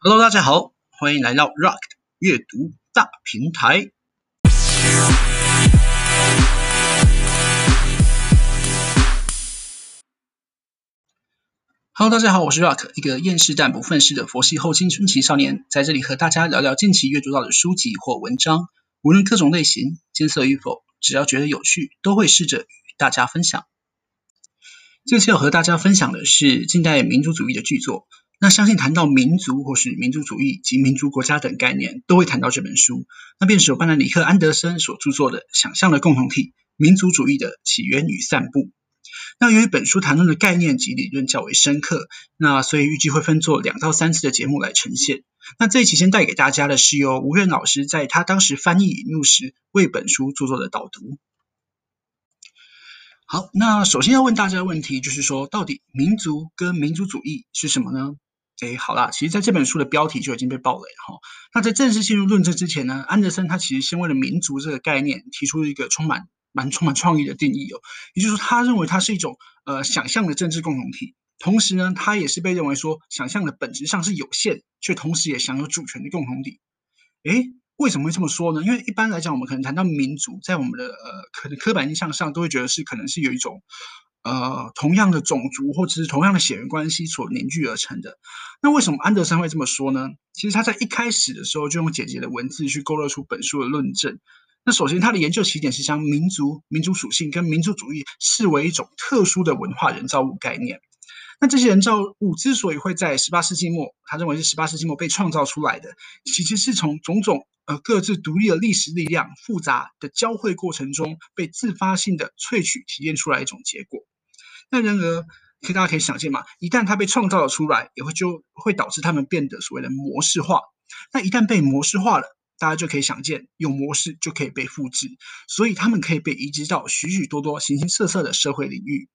Hello，大家好，欢迎来到 Rock 的阅读大平台。Hello，大家好，我是 Rock，一个厌世但不愤世的佛系后青春期少年，在这里和大家聊聊近期阅读到的书籍或文章，无论各种类型、艰涩与否，只要觉得有趣，都会试着与大家分享。这次要和大家分享的是近代民族主义的巨作。那相信谈到民族或是民族主义及民族国家等概念，都会谈到这本书。那便是由班兰里克·安德森所著作的《想象的共同体：民族主义的起源与散布》。那由于本书谈论的概念及理论较为深刻，那所以预计会分作两到三次的节目来呈现。那这一期先带给大家的是由吴苑老师在他当时翻译引入时为本书著作的导读。好，那首先要问大家的问题就是说，到底民族跟民族主义是什么呢？哎，好啦，其实在这本书的标题就已经被爆雷了哈。那在正式进入论证之前呢，安德森他其实先为了民族这个概念提出一个充满蛮充满创意的定义哦，也就是说，他认为它是一种呃想象的政治共同体，同时呢，它也是被认为说想象的本质上是有限，却同时也享有主权的共同体。哎，为什么会这么说呢？因为一般来讲，我们可能谈到民族，在我们的呃可能刻板印象上，都会觉得是可能是有一种。呃，同样的种族或者是同样的血缘关系所凝聚而成的。那为什么安德森会这么说呢？其实他在一开始的时候就用简洁的文字去勾勒出本书的论证。那首先，他的研究起点是将民族、民族属性跟民族主义视为一种特殊的文化人造物概念。那这些人造物之所以会在十八世纪末，他认为是十八世纪末被创造出来的，其实是从种种。呃，各自独立的历史力量复杂的交汇过程中，被自发性的萃取提炼出来一种结果。那然而，可以大家可以想见嘛，一旦它被创造了出来，也会就会导致它们变得所谓的模式化。那一旦被模式化了，大家就可以想见，有模式就可以被复制，所以它们可以被移植到许许多多形形色色的社会领域，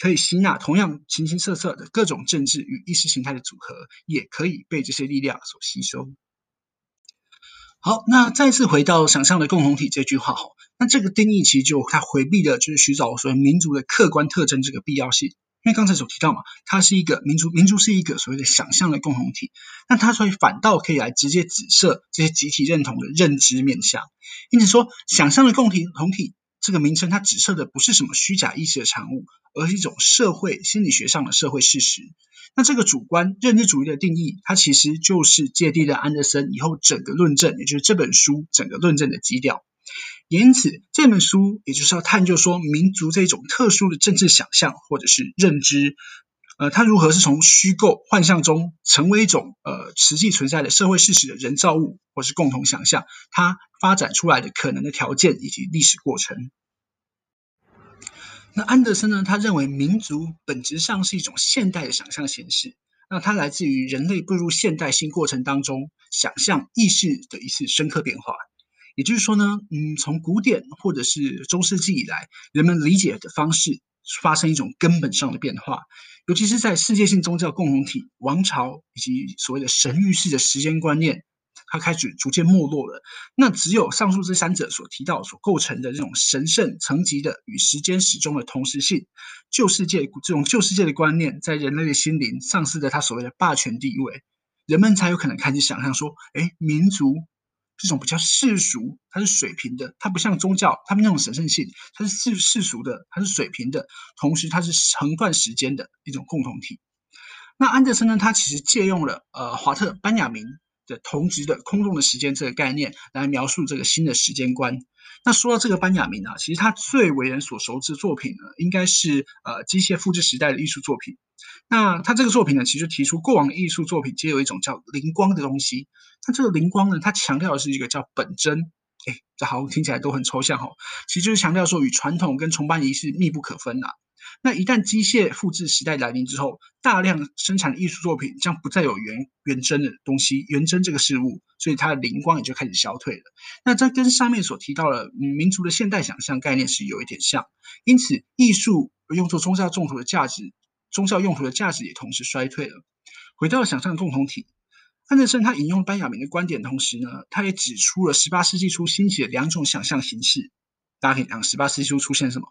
可以吸纳同样形形色色的各种政治与意识形态的组合，也可以被这些力量所吸收。好，那再次回到想象的共同体这句话哈，那这个定义其实就它回避的就是寻找所谓民族的客观特征这个必要性，因为刚才所提到嘛，它是一个民族，民族是一个所谓的想象的共同体，那它所以反倒可以来直接指涉这些集体认同的认知面向，因此说想象的共体同体这个名称，它指涉的不是什么虚假意识的产物，而是一种社会心理学上的社会事实。那这个主观认知主义的定义，它其实就是界定了安德森以后整个论证，也就是这本书整个论证的基调。因此，这本书也就是要探究说，民族这种特殊的政治想象或者是认知，呃，它如何是从虚构幻象中成为一种呃实际存在的社会事实的人造物，或是共同想象，它发展出来的可能的条件以及历史过程。那安德森呢？他认为民族本质上是一种现代的想象形式。那它来自于人类步入现代性过程当中，想象意识的一次深刻变化。也就是说呢，嗯，从古典或者是中世纪以来，人们理解的方式发生一种根本上的变化。尤其是在世界性宗教共同体、王朝以及所谓的神諭式的时间观念。它开始逐渐没落了。那只有上述这三者所提到、所构成的这种神圣层级的与时间始终的同时性，旧世界这种旧世界的观念，在人类的心灵丧失了它所谓的霸权地位，人们才有可能开始想象说：哎，民族这种比较世俗，它是水平的，它不像宗教，他们那种神圣性，它是世世俗的，它是水平的，同时它是横断时间的一种共同体。那安德森呢，他其实借用了呃华特·班亚明。的同级的空洞的时间这个概念来描述这个新的时间观。那说到这个班亚明啊，其实他最为人所熟知的作品呢，应该是呃机械复制时代的艺术作品。那他这个作品呢，其实提出过往的艺术作品皆有一种叫灵光的东西。那这个灵光呢，它强调的是一个叫本真。哎，这好像听起来都很抽象、哦，其实就是强调说与传统跟崇拜仪式密不可分呐、那一旦机械复制时代来临之后，大量生产的艺术作品将不再有原原真的东西，原真这个事物，所以它的灵光也就开始消退了。那这跟上面所提到的民族的现代想象概念是有一点像，因此艺术用作宗教用途的价值，宗教用途的价值也同时衰退了。回到了想象共同体，安德森他引用班亚明的观点同时呢，他也指出了十八世纪初兴起的两种想象形式。大家可以讲十八世纪初出现什么？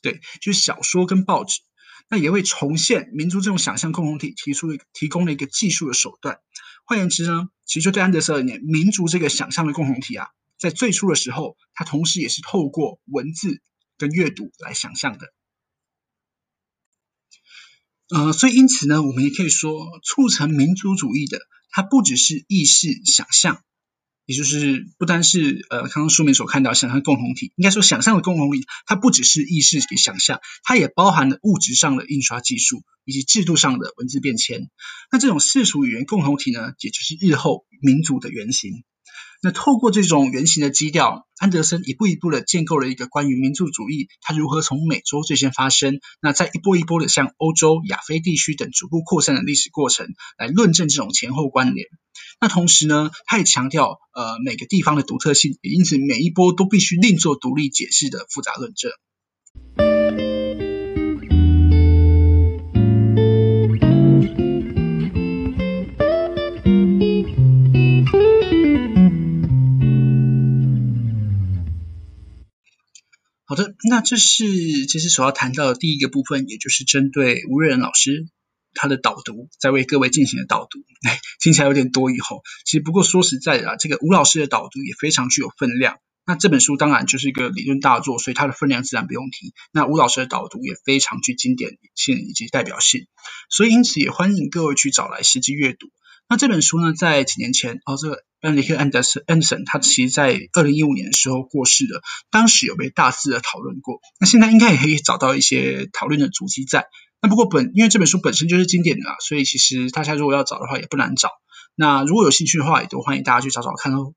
对，就是小说跟报纸，那也为重现民族这种想象共同体提出了提供了一个技术的手段。换言之呢，其实就对安德森而言，民族这个想象的共同体啊，在最初的时候，它同时也是透过文字跟阅读来想象的。呃，所以因此呢，我们也可以说，促成民族主义的，它不只是意识想象。也就是不单是呃，刚刚书名所看到想象共同体，应该说想象的共同体，它不只是意识给想象，它也包含了物质上的印刷技术以及制度上的文字变迁。那这种世俗语言共同体呢，也就是日后民族的原型。那透过这种原型的基调，安德森一步一步的建构了一个关于民族主义它如何从美洲最先发生，那再一波一波的向欧洲、亚非地区等逐步扩散的历史过程，来论证这种前后关联。那同时呢，他也强调呃每个地方的独特性，也因此每一波都必须另做独立解释的复杂论证。好的，那这是这是所要谈到的第一个部分，也就是针对吴叡人老师他的导读，在为各位进行的导读。哎，听起来有点多以后，其实不过说实在的啊，这个吴老师的导读也非常具有分量。那这本书当然就是一个理论大作，所以它的分量自然不用提。那吴老师的导读也非常具经典性以及代表性，所以因此也欢迎各位去找来实际阅读。那这本书呢，在几年前，哦，这个班尼克·安德森，安德森，他其实在二零一五年的时候过世了，当时有被大肆的讨论过。那现在应该也可以找到一些讨论的足迹在。那不过本，因为这本书本身就是经典的啊，所以其实大家如果要找的话，也不难找。那如果有兴趣的话，也都欢迎大家去找找看哦。